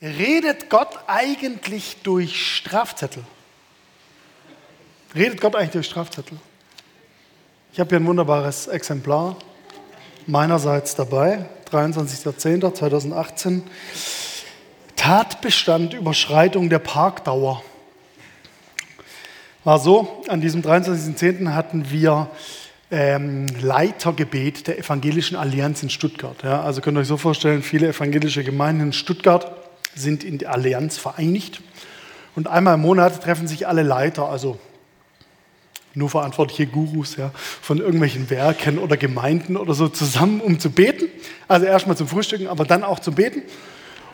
Redet Gott eigentlich durch Strafzettel? Redet Gott eigentlich durch Strafzettel? Ich habe hier ein wunderbares Exemplar meinerseits dabei, 23.10.2018. Tatbestand Überschreitung der Parkdauer. War so, an diesem 23.10. hatten wir ähm, Leitergebet der Evangelischen Allianz in Stuttgart. Ja, also könnt ihr euch so vorstellen, viele evangelische Gemeinden in Stuttgart sind in der Allianz vereinigt. Und einmal im Monat treffen sich alle Leiter, also nur verantwortliche Gurus ja, von irgendwelchen Werken oder Gemeinden oder so zusammen, um zu beten. Also erstmal zum Frühstücken, aber dann auch zum Beten.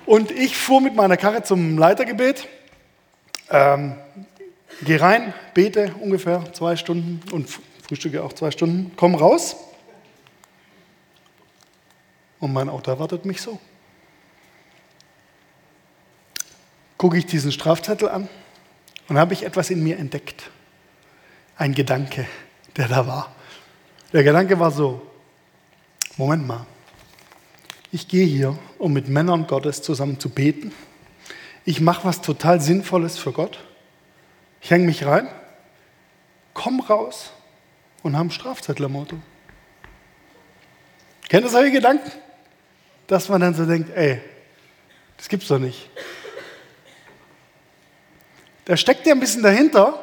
Und ich fuhr mit meiner Karre zum Leitergebet, ähm, gehe rein, bete ungefähr zwei Stunden und frühstücke auch zwei Stunden, komme raus und mein Auto erwartet mich so. Gucke ich diesen Strafzettel an und habe ich etwas in mir entdeckt. Ein Gedanke, der da war. Der Gedanke war so, Moment mal, ich gehe hier, um mit Männern Gottes zusammen zu beten. Ich mache was total Sinnvolles für Gott. Ich hänge mich rein, komm raus und habe einen Strafzettel im Auto. Kennt ihr solche Gedanken? Dass man dann so denkt, ey, das gibt's doch nicht. Da steckt ja ein bisschen dahinter.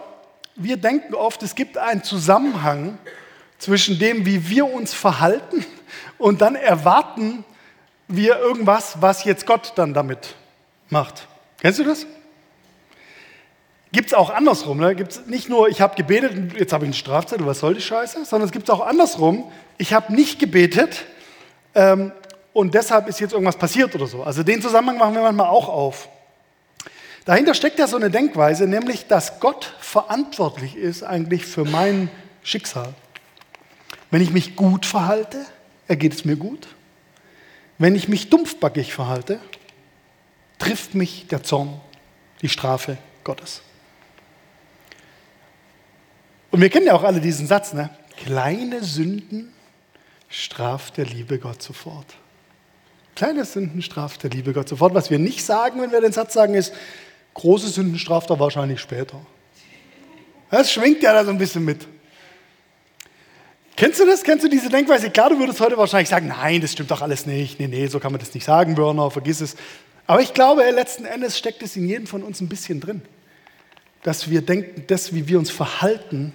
Wir denken oft, es gibt einen Zusammenhang zwischen dem, wie wir uns verhalten und dann erwarten wir irgendwas, was jetzt Gott dann damit macht. Kennst du das? Gibt es auch andersrum. Ne? Gibt es nicht nur, ich habe gebetet jetzt habe ich einen Strafzettel, was soll die Scheiße, sondern es gibt es auch andersrum. Ich habe nicht gebetet ähm, und deshalb ist jetzt irgendwas passiert oder so. Also den Zusammenhang machen wir manchmal auch auf. Dahinter steckt ja so eine Denkweise, nämlich, dass Gott verantwortlich ist eigentlich für mein Schicksal. Wenn ich mich gut verhalte, ergeht es mir gut. Wenn ich mich dumpfbackig verhalte, trifft mich der Zorn, die Strafe Gottes. Und wir kennen ja auch alle diesen Satz, ne? Kleine Sünden straft der liebe Gott sofort. Kleine Sünden straft der liebe Gott sofort. Was wir nicht sagen, wenn wir den Satz sagen, ist, Große Sünden straft er wahrscheinlich später. Das schwingt ja da so ein bisschen mit. Kennst du das? Kennst du diese Denkweise? Klar, du würdest heute wahrscheinlich sagen, nein, das stimmt doch alles nicht. Nee, nee, so kann man das nicht sagen, Börner, vergiss es. Aber ich glaube, letzten Endes steckt es in jedem von uns ein bisschen drin. Dass wir denken, das, wie wir uns verhalten,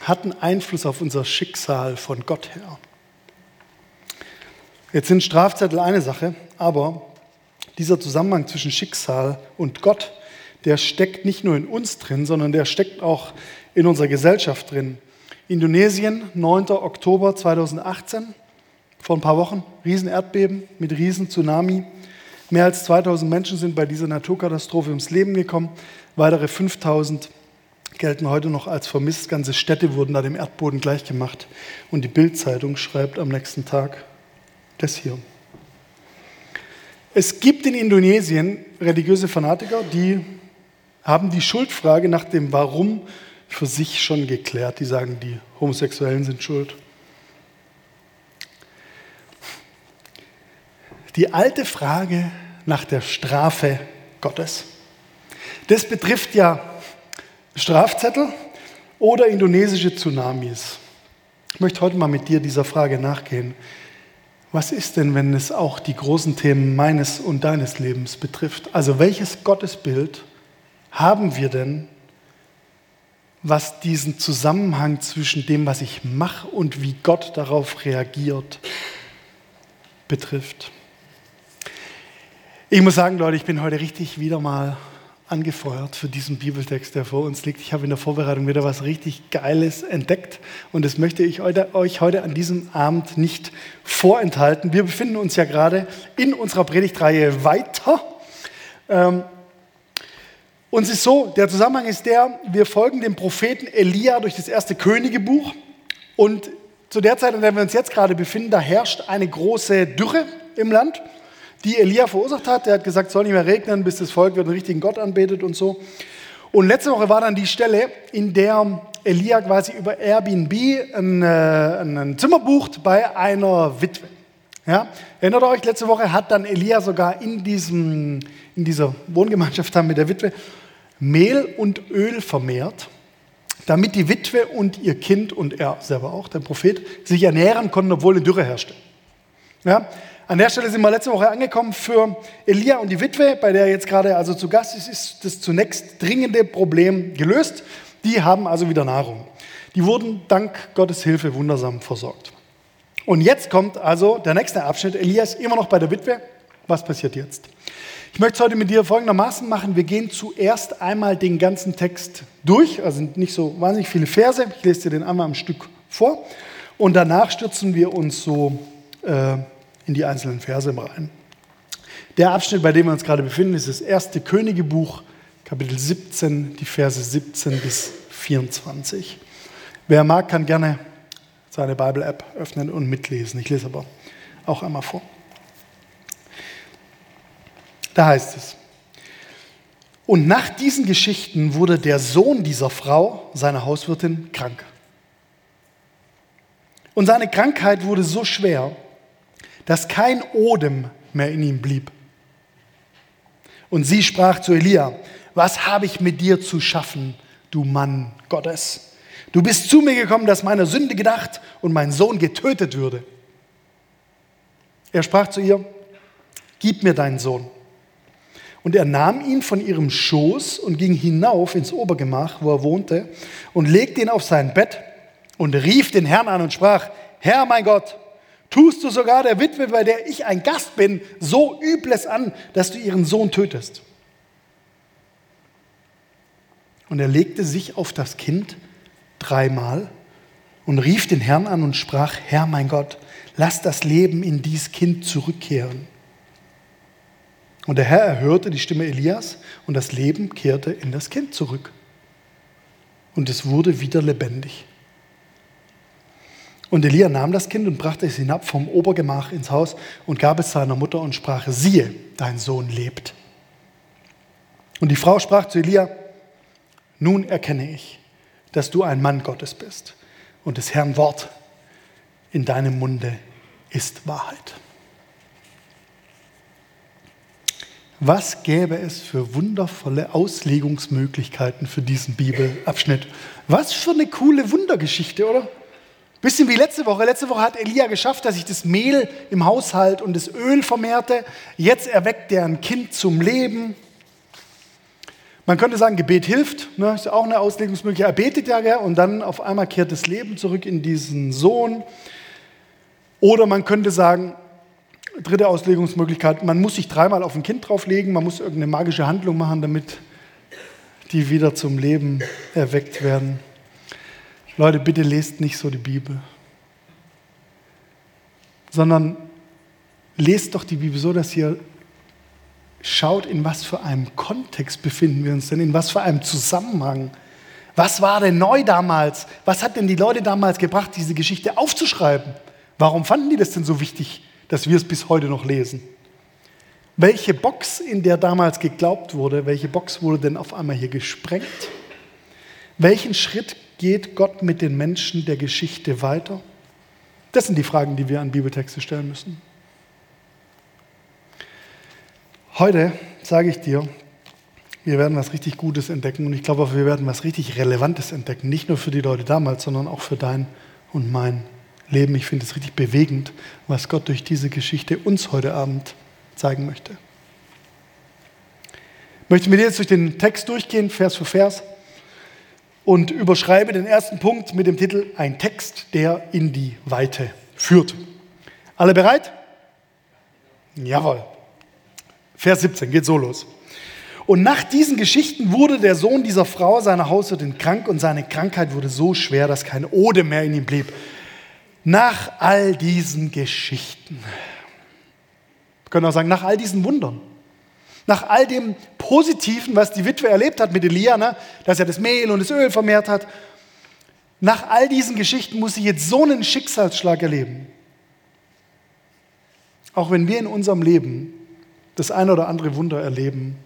hat einen Einfluss auf unser Schicksal von Gott her. Jetzt sind Strafzettel eine Sache, aber dieser Zusammenhang zwischen Schicksal und Gott, der steckt nicht nur in uns drin, sondern der steckt auch in unserer Gesellschaft drin. Indonesien, 9. Oktober 2018, vor ein paar Wochen, Riesenerdbeben mit Riesen-Tsunami. Mehr als 2000 Menschen sind bei dieser Naturkatastrophe ums Leben gekommen. Weitere 5000 gelten heute noch als vermisst. Ganze Städte wurden da dem Erdboden gleichgemacht. Und die Bildzeitung schreibt am nächsten Tag das hier. Es gibt in Indonesien religiöse Fanatiker, die haben die Schuldfrage nach dem Warum für sich schon geklärt. Die sagen, die Homosexuellen sind schuld. Die alte Frage nach der Strafe Gottes. Das betrifft ja Strafzettel oder indonesische Tsunamis. Ich möchte heute mal mit dir dieser Frage nachgehen. Was ist denn, wenn es auch die großen Themen meines und deines Lebens betrifft? Also welches Gottesbild haben wir denn, was diesen Zusammenhang zwischen dem, was ich mache und wie Gott darauf reagiert, betrifft? Ich muss sagen, Leute, ich bin heute richtig wieder mal angefeuert für diesen Bibeltext, der vor uns liegt. Ich habe in der Vorbereitung wieder was richtig Geiles entdeckt und das möchte ich euch heute an diesem Abend nicht vorenthalten. Wir befinden uns ja gerade in unserer Predigtreihe weiter. Ähm, und es ist so, der Zusammenhang ist der, wir folgen dem Propheten Elia durch das erste Königebuch und zu der Zeit, in der wir uns jetzt gerade befinden, da herrscht eine große Dürre im Land die Elia verursacht hat. Der hat gesagt, es soll nicht mehr regnen, bis das Volk wieder den richtigen Gott anbetet und so. Und letzte Woche war dann die Stelle, in der Elia quasi über Airbnb ein, äh, ein Zimmer bucht bei einer Witwe. Ja? Erinnert euch, letzte Woche hat dann Elia sogar in diesem, in dieser Wohngemeinschaft mit der Witwe, Mehl und Öl vermehrt, damit die Witwe und ihr Kind und er selber auch, der Prophet, sich ernähren konnten, obwohl eine Dürre herrschte. Ja, an der Stelle sind wir letzte Woche angekommen für Elia und die Witwe, bei der er jetzt gerade also zu Gast ist, ist das zunächst dringende Problem gelöst. Die haben also wieder Nahrung. Die wurden dank Gottes Hilfe wundersam versorgt. Und jetzt kommt also der nächste Abschnitt. Elias immer noch bei der Witwe. Was passiert jetzt? Ich möchte es heute mit dir folgendermaßen machen. Wir gehen zuerst einmal den ganzen Text durch, also nicht so wahnsinnig viele Verse. Ich lese dir den einmal am Stück vor. Und danach stürzen wir uns so äh, in die einzelnen Verse rein. Der Abschnitt, bei dem wir uns gerade befinden, ist das erste Königebuch, Kapitel 17, die Verse 17 bis 24. Wer mag, kann gerne seine Bible-App öffnen und mitlesen. Ich lese aber auch einmal vor. Da heißt es, und nach diesen Geschichten wurde der Sohn dieser Frau, seiner Hauswirtin, krank. Und seine Krankheit wurde so schwer, dass kein Odem mehr in ihm blieb. Und sie sprach zu Elia, was habe ich mit dir zu schaffen, du Mann Gottes? Du bist zu mir gekommen, dass meiner Sünde gedacht und mein Sohn getötet würde. Er sprach zu ihr, gib mir deinen Sohn. Und er nahm ihn von ihrem Schoß und ging hinauf ins Obergemach, wo er wohnte, und legte ihn auf sein Bett und rief den Herrn an und sprach, Herr mein Gott, tust du sogar der Witwe, bei der ich ein Gast bin, so Übles an, dass du ihren Sohn tötest. Und er legte sich auf das Kind dreimal und rief den Herrn an und sprach, Herr mein Gott, lass das Leben in dies Kind zurückkehren. Und der Herr erhörte die Stimme Elias und das Leben kehrte in das Kind zurück. Und es wurde wieder lebendig. Und Elia nahm das Kind und brachte es hinab vom Obergemach ins Haus und gab es seiner Mutter und sprach, siehe, dein Sohn lebt. Und die Frau sprach zu Elia, nun erkenne ich, dass du ein Mann Gottes bist und des Herrn Wort in deinem Munde ist Wahrheit. Was gäbe es für wundervolle Auslegungsmöglichkeiten für diesen Bibelabschnitt? Was für eine coole Wundergeschichte, oder? Bisschen wie letzte Woche. Letzte Woche hat Elia geschafft, dass sich das Mehl im Haushalt und das Öl vermehrte. Jetzt erweckt er ein Kind zum Leben. Man könnte sagen, Gebet hilft, ne? ist auch eine Auslegungsmöglichkeit. Er betet ja, gell? und dann auf einmal kehrt das Leben zurück in diesen Sohn. Oder man könnte sagen, Dritte Auslegungsmöglichkeit, man muss sich dreimal auf ein Kind drauflegen, man muss irgendeine magische Handlung machen, damit die wieder zum Leben erweckt werden. Leute, bitte lest nicht so die Bibel, sondern lest doch die Bibel so, dass ihr schaut, in was für einem Kontext befinden wir uns denn, in was für einem Zusammenhang. Was war denn neu damals? Was hat denn die Leute damals gebracht, diese Geschichte aufzuschreiben? Warum fanden die das denn so wichtig? dass wir es bis heute noch lesen. Welche Box, in der damals geglaubt wurde, welche Box wurde denn auf einmal hier gesprengt? Welchen Schritt geht Gott mit den Menschen der Geschichte weiter? Das sind die Fragen, die wir an Bibeltexte stellen müssen. Heute sage ich dir, wir werden was richtig Gutes entdecken und ich glaube auch, wir werden was richtig Relevantes entdecken. Nicht nur für die Leute damals, sondern auch für dein und mein Leben. Ich finde es richtig bewegend, was Gott durch diese Geschichte uns heute Abend zeigen möchte. Ich möchte mit dir jetzt durch den Text durchgehen, Vers für Vers, und überschreibe den ersten Punkt mit dem Titel Ein Text, der in die Weite führt. Alle bereit? Jawohl. Vers 17 geht so los. Und nach diesen Geschichten wurde der Sohn dieser Frau, seiner Hauswirtin, krank und seine Krankheit wurde so schwer, dass kein Ode mehr in ihm blieb. Nach all diesen Geschichten, wir können auch sagen, nach all diesen Wundern, nach all dem Positiven, was die Witwe erlebt hat mit Elia, ne, dass er das Mehl und das Öl vermehrt hat, nach all diesen Geschichten muss sie jetzt so einen Schicksalsschlag erleben. Auch wenn wir in unserem Leben das eine oder andere Wunder erleben,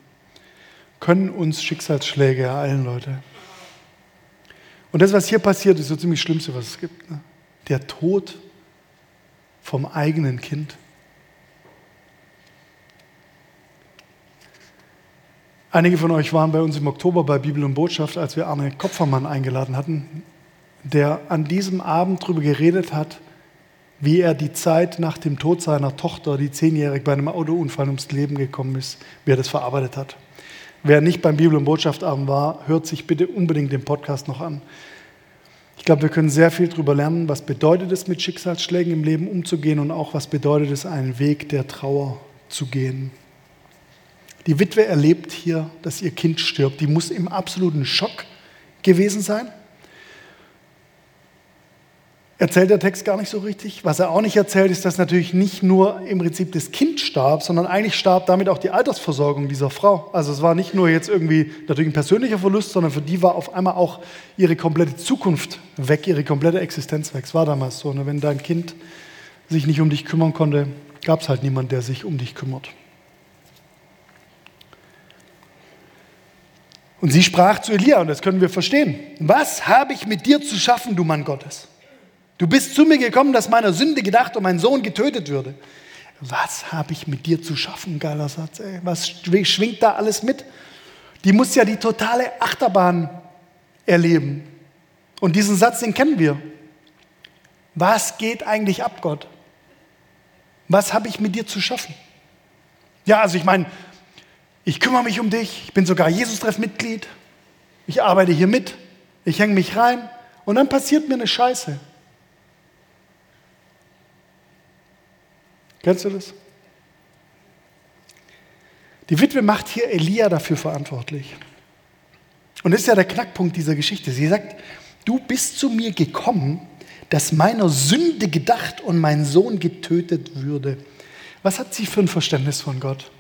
können uns Schicksalsschläge ereilen, Leute. Und das, was hier passiert, ist so ziemlich das Schlimmste, was es gibt. Ne? der Tod vom eigenen Kind. Einige von euch waren bei uns im Oktober bei Bibel und Botschaft, als wir Arne Kopfermann eingeladen hatten, der an diesem Abend darüber geredet hat, wie er die Zeit nach dem Tod seiner Tochter, die zehnjährig bei einem Autounfall ums Leben gekommen ist, wie er das verarbeitet hat. Wer nicht beim Bibel- und Botschaftabend war, hört sich bitte unbedingt den Podcast noch an. Ich glaube, wir können sehr viel darüber lernen, was bedeutet es, mit Schicksalsschlägen im Leben umzugehen und auch was bedeutet es, einen Weg der Trauer zu gehen. Die Witwe erlebt hier, dass ihr Kind stirbt. Die muss im absoluten Schock gewesen sein. Erzählt der Text gar nicht so richtig. Was er auch nicht erzählt, ist, dass natürlich nicht nur im Prinzip das Kind starb, sondern eigentlich starb damit auch die Altersversorgung dieser Frau. Also es war nicht nur jetzt irgendwie natürlich ein persönlicher Verlust, sondern für die war auf einmal auch ihre komplette Zukunft weg, ihre komplette Existenz weg. Es war damals so. Ne? Wenn dein Kind sich nicht um dich kümmern konnte, gab es halt niemanden, der sich um dich kümmert. Und sie sprach zu Elia, und das können wir verstehen. Was habe ich mit dir zu schaffen, du Mann Gottes? Du bist zu mir gekommen, dass meiner Sünde gedacht und mein Sohn getötet würde. Was habe ich mit dir zu schaffen, geiler Satz. Ey. Was schwingt da alles mit? Die muss ja die totale Achterbahn erleben. Und diesen Satz, den kennen wir. Was geht eigentlich ab, Gott? Was habe ich mit dir zu schaffen? Ja, also ich meine, ich kümmere mich um dich, ich bin sogar Jesus-Treff-Mitglied, ich arbeite hier mit, ich hänge mich rein und dann passiert mir eine Scheiße. Kennst du das? Die Witwe macht hier Elia dafür verantwortlich. Und das ist ja der Knackpunkt dieser Geschichte. Sie sagt, du bist zu mir gekommen, dass meiner Sünde gedacht und mein Sohn getötet würde. Was hat sie für ein Verständnis von Gott?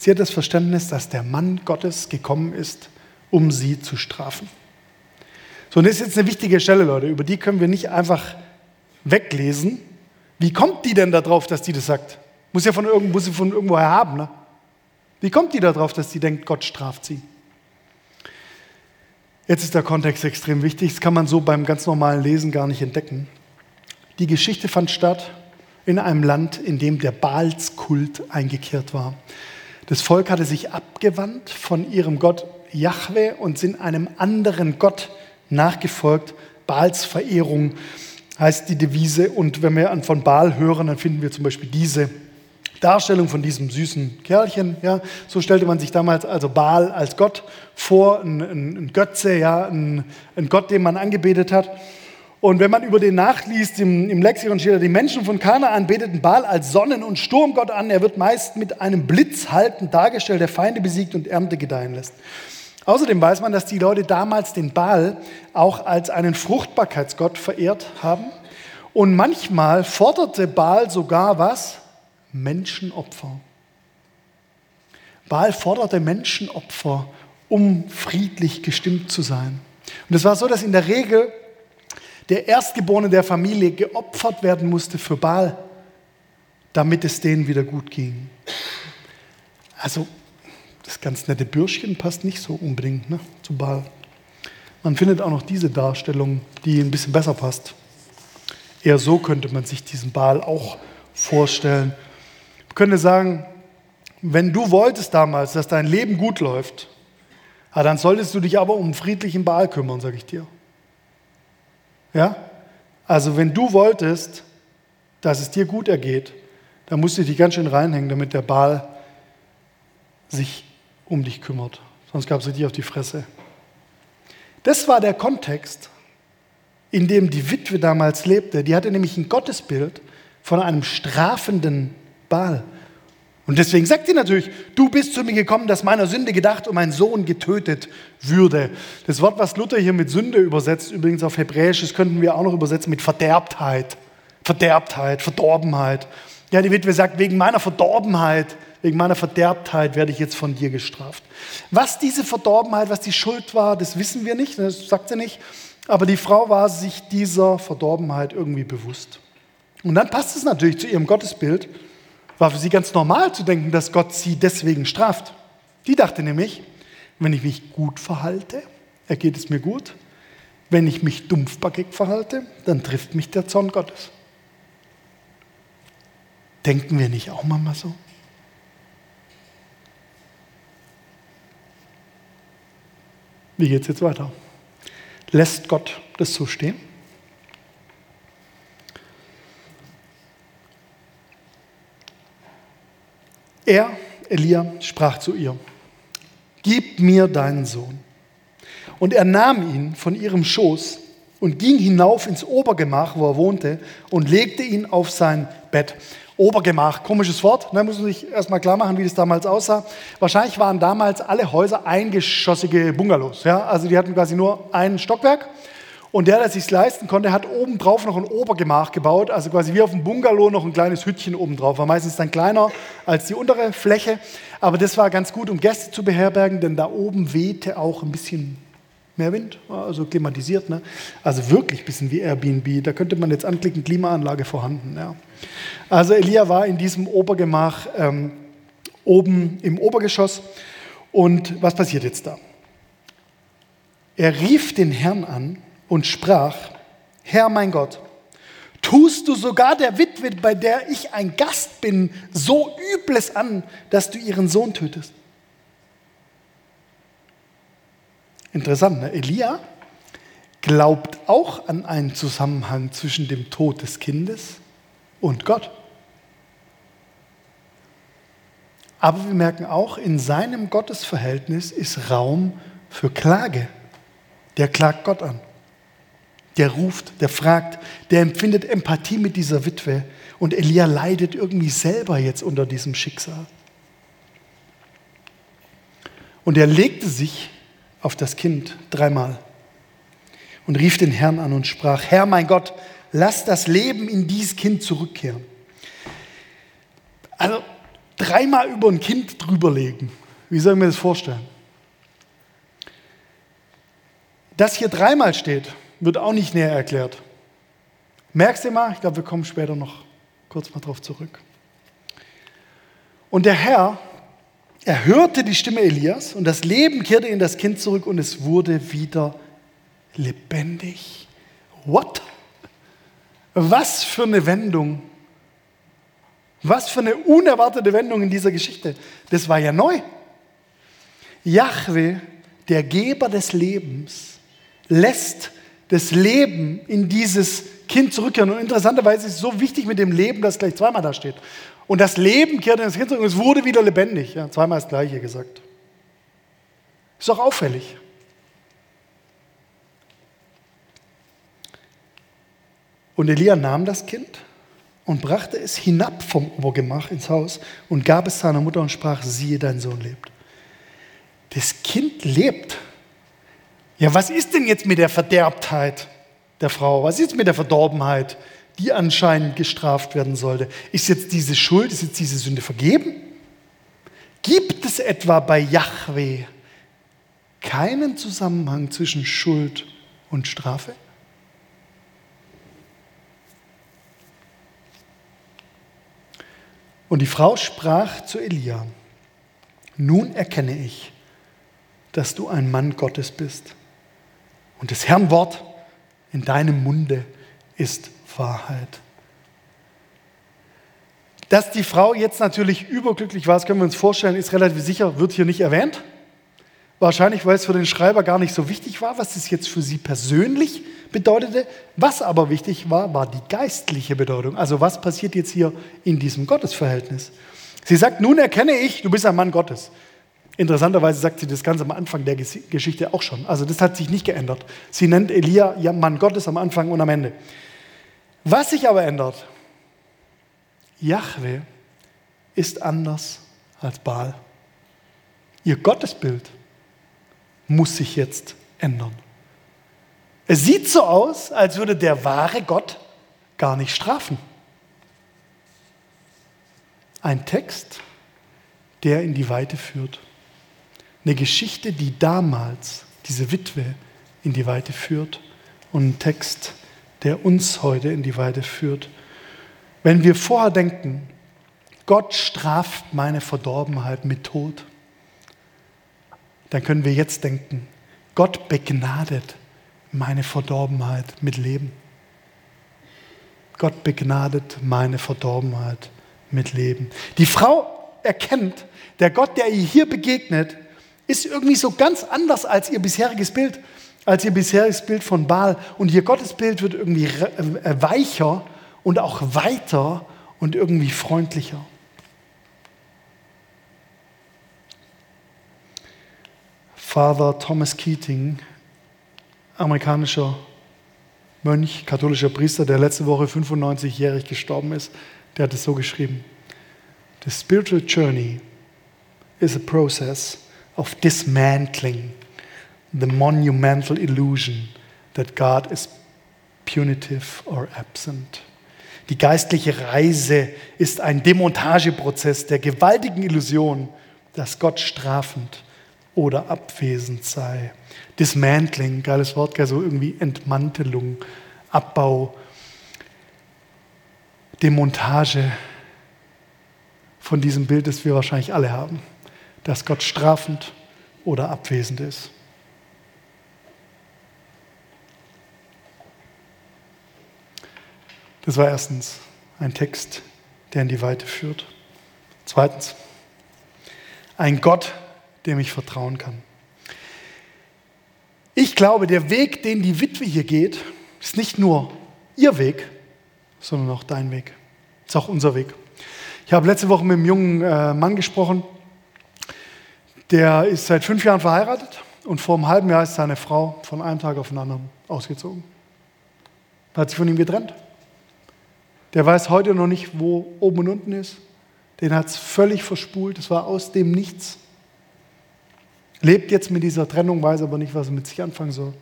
Sie hat das Verständnis, dass der Mann Gottes gekommen ist, um sie zu strafen. So, und das ist jetzt eine wichtige Stelle, Leute, über die können wir nicht einfach weglesen, wie kommt die denn darauf, dass die das sagt? Muss ja von irgendwo, muss sie von irgendwoher haben. Ne? Wie kommt die darauf, dass sie denkt, Gott straft sie? Jetzt ist der Kontext extrem wichtig. Das kann man so beim ganz normalen Lesen gar nicht entdecken. Die Geschichte fand statt in einem Land, in dem der Baalskult eingekehrt war. Das Volk hatte sich abgewandt von ihrem Gott Jahwe und sind einem anderen Gott nachgefolgt. Baals Verehrung heißt die Devise. Und wenn wir von Baal hören, dann finden wir zum Beispiel diese Darstellung von diesem süßen Kerlchen. Ja. So stellte man sich damals also Baal als Gott vor, ein, ein, ein Götze, ja, ein, ein, Gott, den man angebetet hat. Und wenn man über den nachliest, im, im Lexikon steht, die Menschen von Kanaan beteten Baal als Sonnen- und Sturmgott an. Er wird meist mit einem Blitz haltend dargestellt, der Feinde besiegt und Ernte gedeihen lässt. Außerdem weiß man, dass die Leute damals den Baal auch als einen Fruchtbarkeitsgott verehrt haben. Und manchmal forderte Baal sogar was? Menschenopfer. Baal forderte Menschenopfer, um friedlich gestimmt zu sein. Und es war so, dass in der Regel der Erstgeborene der Familie geopfert werden musste für Baal, damit es denen wieder gut ging. Also das ganz nette Bürschchen passt nicht so unbedingt ne, zu Baal. Man findet auch noch diese Darstellung, die ein bisschen besser passt. Eher so könnte man sich diesen Baal auch vorstellen. Man könnte sagen, wenn du wolltest damals, dass dein Leben gut läuft, dann solltest du dich aber um friedlichen Baal kümmern, sage ich dir. Ja? Also wenn du wolltest, dass es dir gut ergeht, dann musst du dich ganz schön reinhängen, damit der Baal sich um dich kümmert. Sonst gab es richtig auf die Fresse. Das war der Kontext, in dem die Witwe damals lebte. Die hatte nämlich ein Gottesbild von einem strafenden Baal. Und deswegen sagt sie natürlich, du bist zu mir gekommen, dass meiner Sünde gedacht und mein Sohn getötet würde. Das Wort, was Luther hier mit Sünde übersetzt, übrigens auf Hebräisch, das könnten wir auch noch übersetzen mit Verderbtheit. Verderbtheit, Verdorbenheit. Ja, die Witwe sagt, wegen meiner Verdorbenheit wegen meiner Verderbtheit werde ich jetzt von dir gestraft. Was diese Verdorbenheit, was die Schuld war, das wissen wir nicht, das sagt sie nicht. Aber die Frau war sich dieser Verdorbenheit irgendwie bewusst. Und dann passt es natürlich zu ihrem Gottesbild, war für sie ganz normal zu denken, dass Gott sie deswegen straft. Die dachte nämlich, wenn ich mich gut verhalte, ergeht es mir gut. Wenn ich mich dumpfbackig verhalte, dann trifft mich der Zorn Gottes. Denken wir nicht auch manchmal so? Wie geht es jetzt weiter? Lässt Gott das so stehen? Er, Elia, sprach zu ihr, Gib mir deinen Sohn. Und er nahm ihn von ihrem Schoß und ging hinauf ins Obergemach, wo er wohnte, und legte ihn auf sein Bett. Obergemach, komisches Wort, da ne, muss man sich erstmal klar machen, wie das damals aussah. Wahrscheinlich waren damals alle Häuser eingeschossige Bungalows. Ja? Also die hatten quasi nur ein Stockwerk. Und der, der sich leisten konnte, hat obendrauf noch ein Obergemach gebaut, also quasi wie auf dem Bungalow noch ein kleines Hüttchen obendrauf. War meistens dann kleiner als die untere Fläche, aber das war ganz gut, um Gäste zu beherbergen, denn da oben wehte auch ein bisschen mehr Wind, also klimatisiert. Ne? Also wirklich ein bisschen wie Airbnb. Da könnte man jetzt anklicken, Klimaanlage vorhanden. Ja. Also Elia war in diesem Obergemach ähm, oben im Obergeschoss. Und was passiert jetzt da? Er rief den Herrn an und sprach, Herr mein Gott, tust du sogar der Witwe, bei der ich ein Gast bin, so Übles an, dass du ihren Sohn tötest? Interessant, ne? Elia glaubt auch an einen Zusammenhang zwischen dem Tod des Kindes und Gott. Aber wir merken auch, in seinem Gottesverhältnis ist Raum für Klage. Der klagt Gott an. Der ruft, der fragt, der empfindet Empathie mit dieser Witwe. Und Elia leidet irgendwie selber jetzt unter diesem Schicksal. Und er legte sich auf das Kind dreimal und rief den Herrn an und sprach, Herr mein Gott, lass das Leben in dieses Kind zurückkehren. Also dreimal über ein Kind drüberlegen. Wie soll ich mir das vorstellen? Das hier dreimal steht, wird auch nicht näher erklärt. Merkst du mal? Ich glaube, wir kommen später noch kurz mal drauf zurück. Und der Herr er hörte die Stimme Elias und das Leben kehrte in das Kind zurück und es wurde wieder lebendig. What? Was für eine Wendung. Was für eine unerwartete Wendung in dieser Geschichte. Das war ja neu. Jahwe, der Geber des Lebens, lässt das Leben in dieses Kind zurückkehren. Und interessanterweise ist es so wichtig mit dem Leben, dass gleich zweimal da steht. Und das Leben kehrte ins Kind zurück und es wurde wieder lebendig. Ja, zweimal das Gleiche gesagt. Ist auch auffällig. Und Elia nahm das Kind und brachte es hinab vom Obergemach ins Haus und gab es seiner Mutter und sprach, siehe, dein Sohn lebt. Das Kind lebt. Ja, was ist denn jetzt mit der Verderbtheit der Frau? Was ist mit der Verdorbenheit? die anscheinend gestraft werden sollte. Ist jetzt diese Schuld, ist jetzt diese Sünde vergeben? Gibt es etwa bei Yahweh keinen Zusammenhang zwischen Schuld und Strafe? Und die Frau sprach zu Elia, nun erkenne ich, dass du ein Mann Gottes bist und des Herrn Wort in deinem Munde ist Wahrheit. Dass die Frau jetzt natürlich überglücklich war, das können wir uns vorstellen, ist relativ sicher, wird hier nicht erwähnt. Wahrscheinlich, weil es für den Schreiber gar nicht so wichtig war, was es jetzt für sie persönlich bedeutete. Was aber wichtig war, war die geistliche Bedeutung. Also was passiert jetzt hier in diesem Gottesverhältnis? Sie sagt, nun erkenne ich, du bist ein Mann Gottes. Interessanterweise sagt sie das ganz am Anfang der Geschichte auch schon. Also das hat sich nicht geändert. Sie nennt Elia ja Mann Gottes am Anfang und am Ende. Was sich aber ändert, Jahwe ist anders als Baal. Ihr Gottesbild muss sich jetzt ändern. Es sieht so aus, als würde der wahre Gott gar nicht strafen. Ein Text, der in die Weite führt. Eine Geschichte, die damals diese Witwe in die Weite führt. Und ein Text, der uns heute in die Weide führt. Wenn wir vorher denken, Gott straft meine Verdorbenheit mit Tod, dann können wir jetzt denken, Gott begnadet meine Verdorbenheit mit Leben. Gott begnadet meine Verdorbenheit mit Leben. Die Frau erkennt, der Gott, der ihr hier begegnet, ist irgendwie so ganz anders als ihr bisheriges Bild, als ihr bisheriges Bild von Baal. Und ihr Gottesbild wird irgendwie äh, weicher und auch weiter und irgendwie freundlicher. Father Thomas Keating, amerikanischer Mönch, katholischer Priester, der letzte Woche 95-jährig gestorben ist, der hat es so geschrieben. The spiritual journey is a process of dismantling the monumental illusion that God is punitive or absent. Die geistliche Reise ist ein Demontageprozess der gewaltigen Illusion, dass Gott strafend oder abwesend sei. Dismantling, geiles Wort, so irgendwie Entmantelung, Abbau, Demontage von diesem Bild, das wir wahrscheinlich alle haben, dass Gott strafend oder abwesend ist. Das war erstens ein Text, der in die Weite führt. Zweitens, ein Gott, dem ich vertrauen kann. Ich glaube, der Weg, den die Witwe hier geht, ist nicht nur ihr Weg, sondern auch dein Weg. Ist auch unser Weg. Ich habe letzte Woche mit einem jungen äh, Mann gesprochen, der ist seit fünf Jahren verheiratet und vor einem halben Jahr ist seine Frau von einem Tag auf den anderen ausgezogen. Hat sich von ihm getrennt. Der weiß heute noch nicht, wo oben und unten ist. Den hat es völlig verspult. Es war aus dem Nichts. Lebt jetzt mit dieser Trennung, weiß aber nicht, was er mit sich anfangen soll.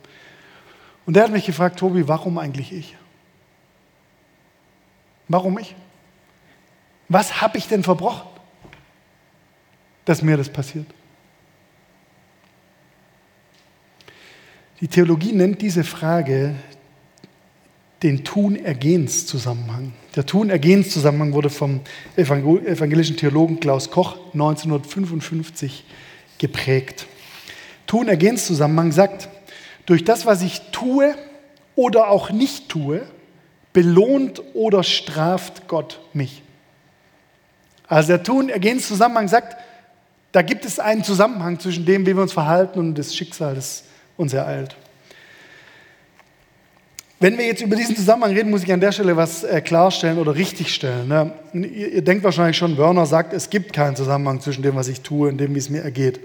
Und der hat mich gefragt, Tobi, warum eigentlich ich? Warum ich? Was habe ich denn verbrochen, dass mir das passiert? Die Theologie nennt diese Frage den Tun-Ergehens-Zusammenhang. Der Tun-Ergehens-Zusammenhang wurde vom evangelischen Theologen Klaus Koch 1955 geprägt. Tun-Ergehens-Zusammenhang sagt, durch das, was ich tue oder auch nicht tue, belohnt oder straft Gott mich. Also der Tun-Ergehens-Zusammenhang sagt, da gibt es einen Zusammenhang zwischen dem, wie wir uns verhalten und das Schicksal, das uns ereilt. Wenn wir jetzt über diesen Zusammenhang reden, muss ich an der Stelle was äh, klarstellen oder richtigstellen. Ne? Ihr, ihr, denkt wahrscheinlich schon, Werner sagt, es gibt keinen Zusammenhang zwischen dem, was ich tue und dem, wie es mir ergeht.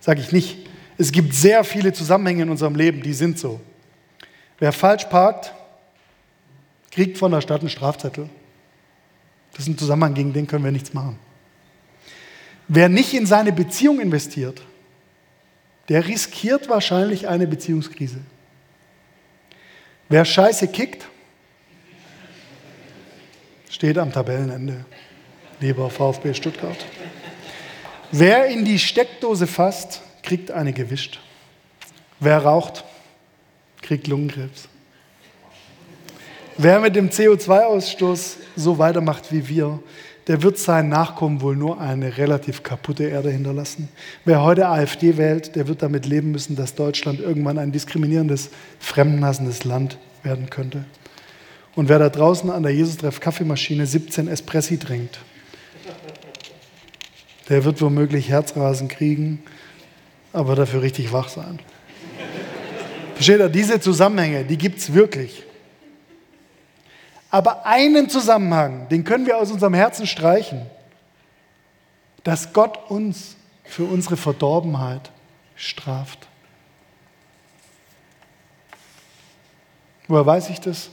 Sage ich nicht. Es gibt sehr viele Zusammenhänge in unserem Leben, die sind so. Wer falsch parkt, kriegt von der Stadt einen Strafzettel. Das ist ein Zusammenhang, gegen den können wir nichts machen. Wer nicht in seine Beziehung investiert, der riskiert wahrscheinlich eine Beziehungskrise. Wer Scheiße kickt, steht am Tabellenende, lieber VfB Stuttgart. Wer in die Steckdose fasst, kriegt eine gewischt. Wer raucht, kriegt Lungenkrebs. Wer mit dem CO2-Ausstoß so weitermacht wie wir, der wird seinen Nachkommen wohl nur eine relativ kaputte Erde hinterlassen. Wer heute AfD wählt, der wird damit leben müssen, dass Deutschland irgendwann ein diskriminierendes, fremdenhassendes Land werden könnte. Und wer da draußen an der Jesus-Treff Kaffeemaschine 17 Espressi trinkt, der wird womöglich Herzrasen kriegen, aber dafür richtig wach sein. Versteht ihr? Diese Zusammenhänge, die gibt es wirklich. Aber einen Zusammenhang, den können wir aus unserem Herzen streichen, dass Gott uns für unsere Verdorbenheit straft. Woher weiß ich das,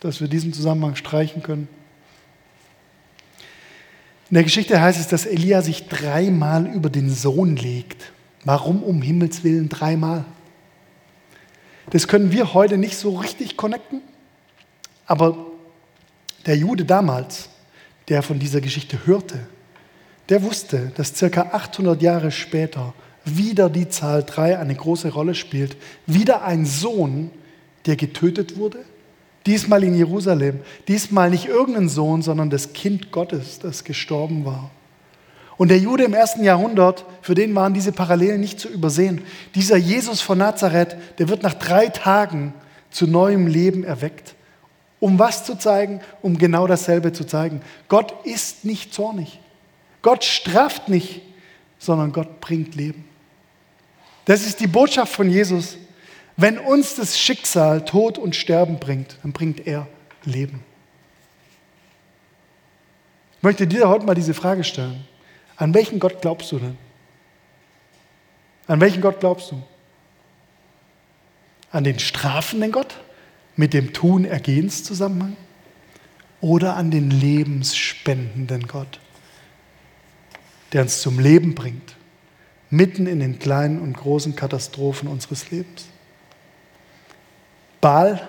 dass wir diesen Zusammenhang streichen können? In der Geschichte heißt es, dass Elia sich dreimal über den Sohn legt. Warum um Himmels willen dreimal? Das können wir heute nicht so richtig connecten. Aber der Jude damals, der von dieser Geschichte hörte, der wusste, dass circa 800 Jahre später wieder die Zahl 3 eine große Rolle spielt. Wieder ein Sohn, der getötet wurde. Diesmal in Jerusalem. Diesmal nicht irgendein Sohn, sondern das Kind Gottes, das gestorben war. Und der Jude im ersten Jahrhundert, für den waren diese Parallelen nicht zu übersehen. Dieser Jesus von Nazareth, der wird nach drei Tagen zu neuem Leben erweckt. Um was zu zeigen? Um genau dasselbe zu zeigen. Gott ist nicht zornig. Gott straft nicht, sondern Gott bringt Leben. Das ist die Botschaft von Jesus. Wenn uns das Schicksal Tod und Sterben bringt, dann bringt er Leben. Ich möchte dir heute mal diese Frage stellen. An welchen Gott glaubst du denn? An welchen Gott glaubst du? An den strafenden Gott mit dem Tun-Ergehens-Zusammenhang? Oder an den lebensspendenden Gott, der uns zum Leben bringt, mitten in den kleinen und großen Katastrophen unseres Lebens? Baal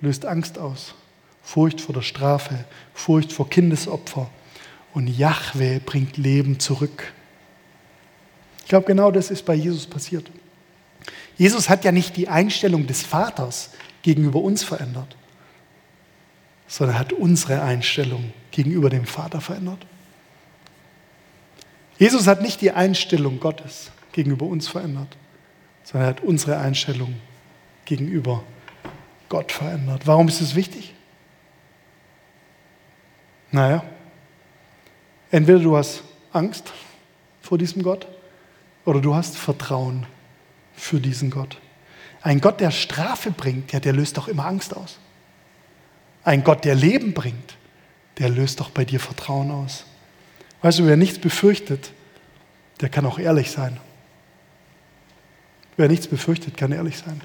löst Angst aus, Furcht vor der Strafe, Furcht vor Kindesopfer. Und Yahweh bringt Leben zurück. Ich glaube, genau das ist bei Jesus passiert. Jesus hat ja nicht die Einstellung des Vaters gegenüber uns verändert, sondern hat unsere Einstellung gegenüber dem Vater verändert. Jesus hat nicht die Einstellung Gottes gegenüber uns verändert, sondern er hat unsere Einstellung gegenüber Gott verändert. Warum ist es wichtig? Naja, entweder du hast Angst vor diesem Gott oder du hast Vertrauen für diesen Gott. Ein Gott, der Strafe bringt, ja, der löst doch immer Angst aus. Ein Gott, der Leben bringt, der löst doch bei dir Vertrauen aus. Weißt du, wer nichts befürchtet, der kann auch ehrlich sein. Wer nichts befürchtet, kann ehrlich sein.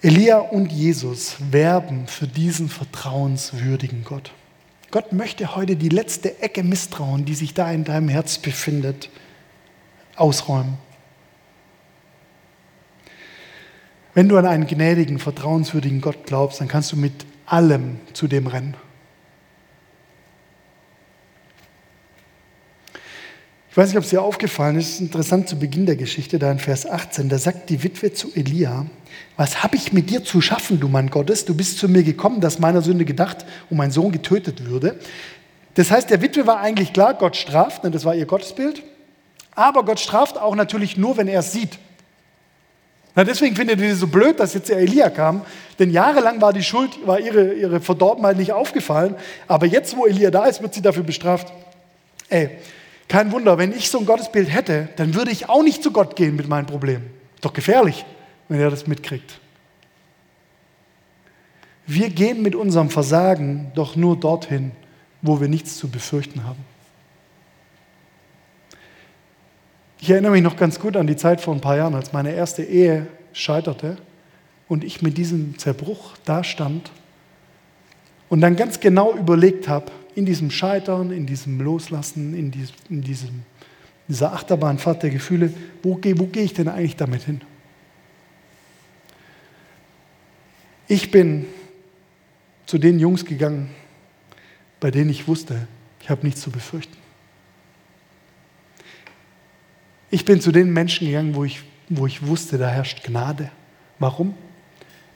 Elia und Jesus werben für diesen vertrauenswürdigen Gott. Gott möchte heute die letzte Ecke Misstrauen, die sich da in deinem Herz befindet, ausräumen. Wenn du an einen gnädigen, vertrauenswürdigen Gott glaubst, dann kannst du mit allem zu dem rennen. Ich weiß nicht, ob es dir aufgefallen ist, es ist interessant zu Beginn der Geschichte, da in Vers 18, da sagt die Witwe zu Elia, was habe ich mit dir zu schaffen, du Mann Gottes? Du bist zu mir gekommen, dass meiner Sünde gedacht und mein Sohn getötet würde. Das heißt, der Witwe war eigentlich klar, Gott straft, ne, das war ihr Gottesbild. Aber Gott straft auch natürlich nur, wenn er es sieht. Na, deswegen findet ihr so blöd, dass jetzt der Elia kam, denn jahrelang war die Schuld, war ihre, ihre Verdorbenheit nicht aufgefallen, aber jetzt, wo Elia da ist, wird sie dafür bestraft. Ey, kein Wunder, wenn ich so ein Gottesbild hätte, dann würde ich auch nicht zu Gott gehen mit meinem Problem. Doch gefährlich wenn er das mitkriegt. Wir gehen mit unserem Versagen doch nur dorthin, wo wir nichts zu befürchten haben. Ich erinnere mich noch ganz gut an die Zeit vor ein paar Jahren, als meine erste Ehe scheiterte und ich mit diesem Zerbruch dastand und dann ganz genau überlegt habe, in diesem Scheitern, in diesem Loslassen, in, diesem, in diesem, dieser Achterbahnfahrt der Gefühle, wo, wo gehe ich denn eigentlich damit hin? Ich bin zu den Jungs gegangen, bei denen ich wusste, ich habe nichts zu befürchten. Ich bin zu den Menschen gegangen, wo ich, wo ich wusste, da herrscht Gnade. Warum?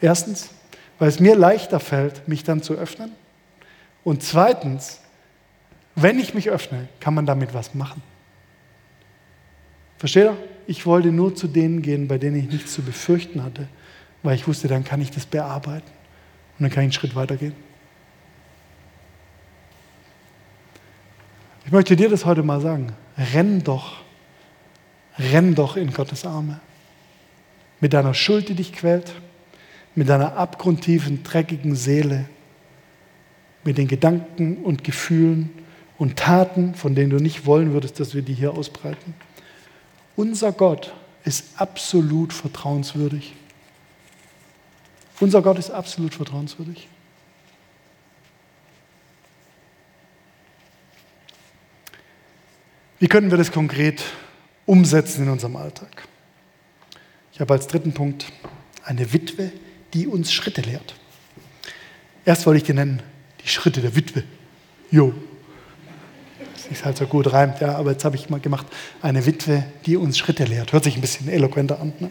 Erstens, weil es mir leichter fällt, mich dann zu öffnen. Und zweitens, wenn ich mich öffne, kann man damit was machen. Versteht ihr? Ich wollte nur zu denen gehen, bei denen ich nichts zu befürchten hatte weil ich wusste, dann kann ich das bearbeiten und dann kann ich einen Schritt weitergehen. Ich möchte dir das heute mal sagen. Renn doch, renn doch in Gottes Arme. Mit deiner Schuld, die dich quält, mit deiner abgrundtiefen, dreckigen Seele, mit den Gedanken und Gefühlen und Taten, von denen du nicht wollen würdest, dass wir die hier ausbreiten. Unser Gott ist absolut vertrauenswürdig. Unser Gott ist absolut vertrauenswürdig. Wie können wir das konkret umsetzen in unserem Alltag? Ich habe als dritten Punkt eine Witwe, die uns Schritte lehrt. Erst wollte ich den nennen, die Schritte der Witwe. Jo. Das ist halt so gut reimt, ja, aber jetzt habe ich mal gemacht, eine Witwe, die uns Schritte lehrt. Hört sich ein bisschen eloquenter an. Ne?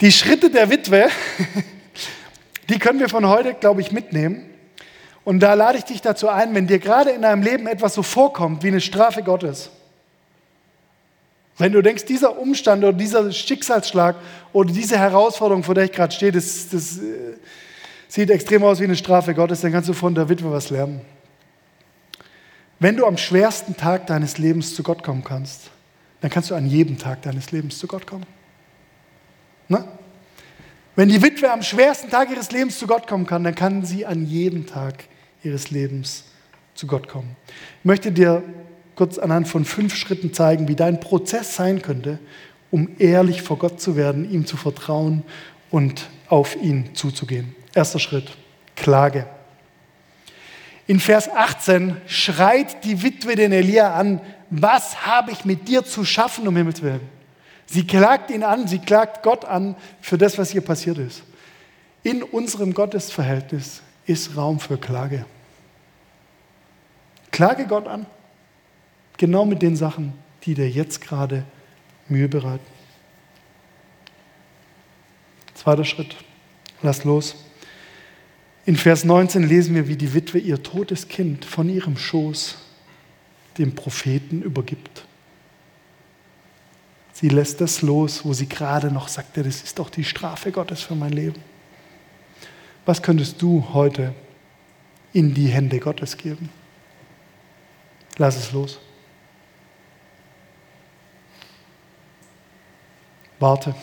Die Schritte der Witwe, die können wir von heute, glaube ich, mitnehmen. Und da lade ich dich dazu ein, wenn dir gerade in deinem Leben etwas so vorkommt wie eine Strafe Gottes, wenn du denkst, dieser Umstand oder dieser Schicksalsschlag oder diese Herausforderung, vor der ich gerade stehe, das, das äh, sieht extrem aus wie eine Strafe Gottes, dann kannst du von der Witwe was lernen. Wenn du am schwersten Tag deines Lebens zu Gott kommen kannst, dann kannst du an jedem Tag deines Lebens zu Gott kommen. Ne? Wenn die Witwe am schwersten Tag ihres Lebens zu Gott kommen kann, dann kann sie an jedem Tag ihres Lebens zu Gott kommen. Ich möchte dir kurz anhand von fünf Schritten zeigen, wie dein Prozess sein könnte, um ehrlich vor Gott zu werden, ihm zu vertrauen und auf ihn zuzugehen. Erster Schritt, Klage. In Vers 18 schreit die Witwe den Elia an, was habe ich mit dir zu schaffen, um Himmels Willen? Sie klagt ihn an, sie klagt Gott an für das, was ihr passiert ist. In unserem Gottesverhältnis ist Raum für Klage. Klage Gott an, genau mit den Sachen, die dir jetzt gerade Mühe bereiten. Zweiter Schritt, lass los. In Vers 19 lesen wir, wie die Witwe ihr totes Kind von ihrem Schoß dem Propheten übergibt. Sie lässt das los, wo sie gerade noch sagte, das ist doch die Strafe Gottes für mein Leben. Was könntest du heute in die Hände Gottes geben? Lass es los. Warte.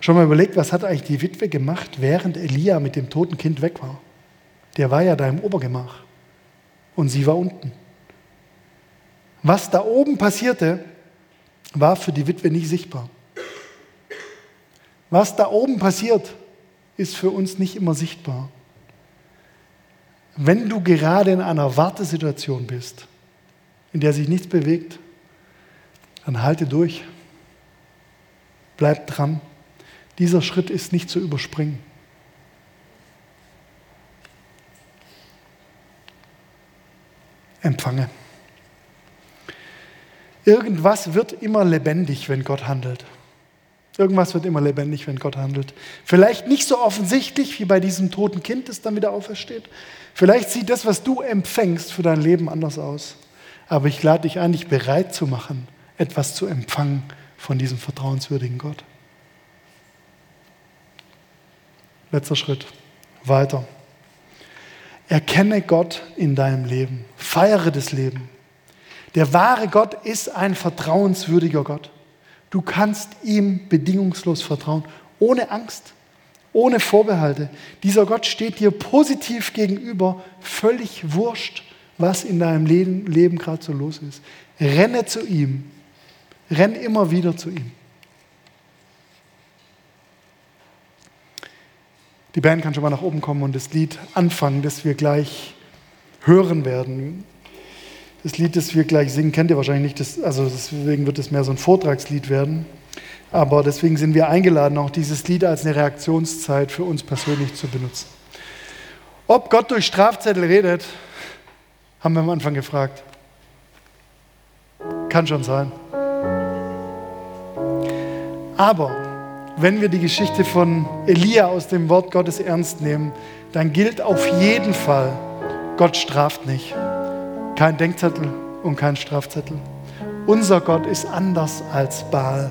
Schon mal überlegt, was hat eigentlich die Witwe gemacht, während Elia mit dem toten Kind weg war? Der war ja da im Obergemach und sie war unten. Was da oben passierte, war für die Witwe nicht sichtbar. Was da oben passiert, ist für uns nicht immer sichtbar. Wenn du gerade in einer Wartesituation bist, in der sich nichts bewegt, dann halte durch. Bleib dran. Dieser Schritt ist nicht zu überspringen. Empfange. Irgendwas wird immer lebendig, wenn Gott handelt. Irgendwas wird immer lebendig, wenn Gott handelt. Vielleicht nicht so offensichtlich wie bei diesem toten Kind, das dann wieder aufersteht. Vielleicht sieht das, was du empfängst, für dein Leben anders aus. Aber ich lade dich ein, dich bereit zu machen, etwas zu empfangen von diesem vertrauenswürdigen Gott. Letzter Schritt. Weiter. Erkenne Gott in deinem Leben. Feiere das Leben. Der wahre Gott ist ein vertrauenswürdiger Gott. Du kannst ihm bedingungslos vertrauen, ohne Angst, ohne Vorbehalte. Dieser Gott steht dir positiv gegenüber, völlig wurscht, was in deinem Leben, Leben gerade so los ist. Renne zu ihm, renn immer wieder zu ihm. Die Band kann schon mal nach oben kommen und das Lied anfangen, das wir gleich hören werden. Das Lied, das wir gleich singen, kennt ihr wahrscheinlich nicht. Das, also deswegen wird es mehr so ein Vortragslied werden. Aber deswegen sind wir eingeladen, auch dieses Lied als eine Reaktionszeit für uns persönlich zu benutzen. Ob Gott durch Strafzettel redet, haben wir am Anfang gefragt. Kann schon sein. Aber wenn wir die Geschichte von Elia aus dem Wort Gottes ernst nehmen, dann gilt auf jeden Fall, Gott straft nicht. Kein Denkzettel und kein Strafzettel. Unser Gott ist anders als Baal.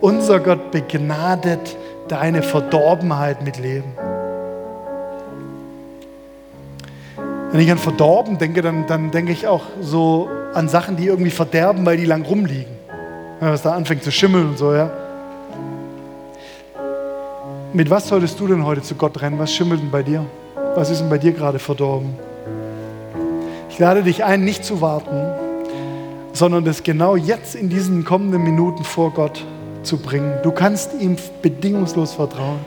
Unser Gott begnadet deine Verdorbenheit mit Leben. Wenn ich an verdorben denke, dann, dann denke ich auch so an Sachen, die irgendwie verderben, weil die lang rumliegen. Wenn es da anfängt zu schimmeln und so, ja. Mit was solltest du denn heute zu Gott rennen? Was schimmelt denn bei dir? Was ist denn bei dir gerade verdorben? lade dich ein, nicht zu warten, sondern das genau jetzt in diesen kommenden Minuten vor Gott zu bringen. Du kannst ihm bedingungslos vertrauen.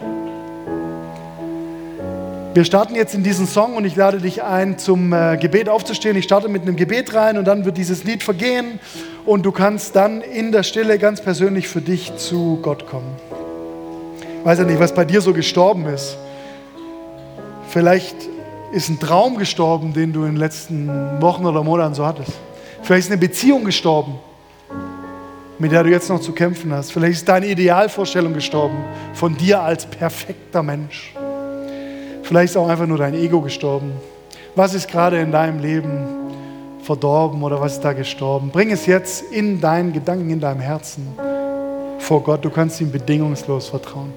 Wir starten jetzt in diesen Song und ich lade dich ein, zum äh, Gebet aufzustehen. Ich starte mit einem Gebet rein und dann wird dieses Lied vergehen und du kannst dann in der Stille ganz persönlich für dich zu Gott kommen. Weiß ja nicht, was bei dir so gestorben ist. Vielleicht ist ein Traum gestorben, den du in den letzten Wochen oder Monaten so hattest. Vielleicht ist eine Beziehung gestorben, mit der du jetzt noch zu kämpfen hast. Vielleicht ist deine Idealvorstellung gestorben von dir als perfekter Mensch. Vielleicht ist auch einfach nur dein Ego gestorben. Was ist gerade in deinem Leben verdorben oder was ist da gestorben? Bring es jetzt in deinen Gedanken, in deinem Herzen vor Gott. Du kannst ihm bedingungslos vertrauen.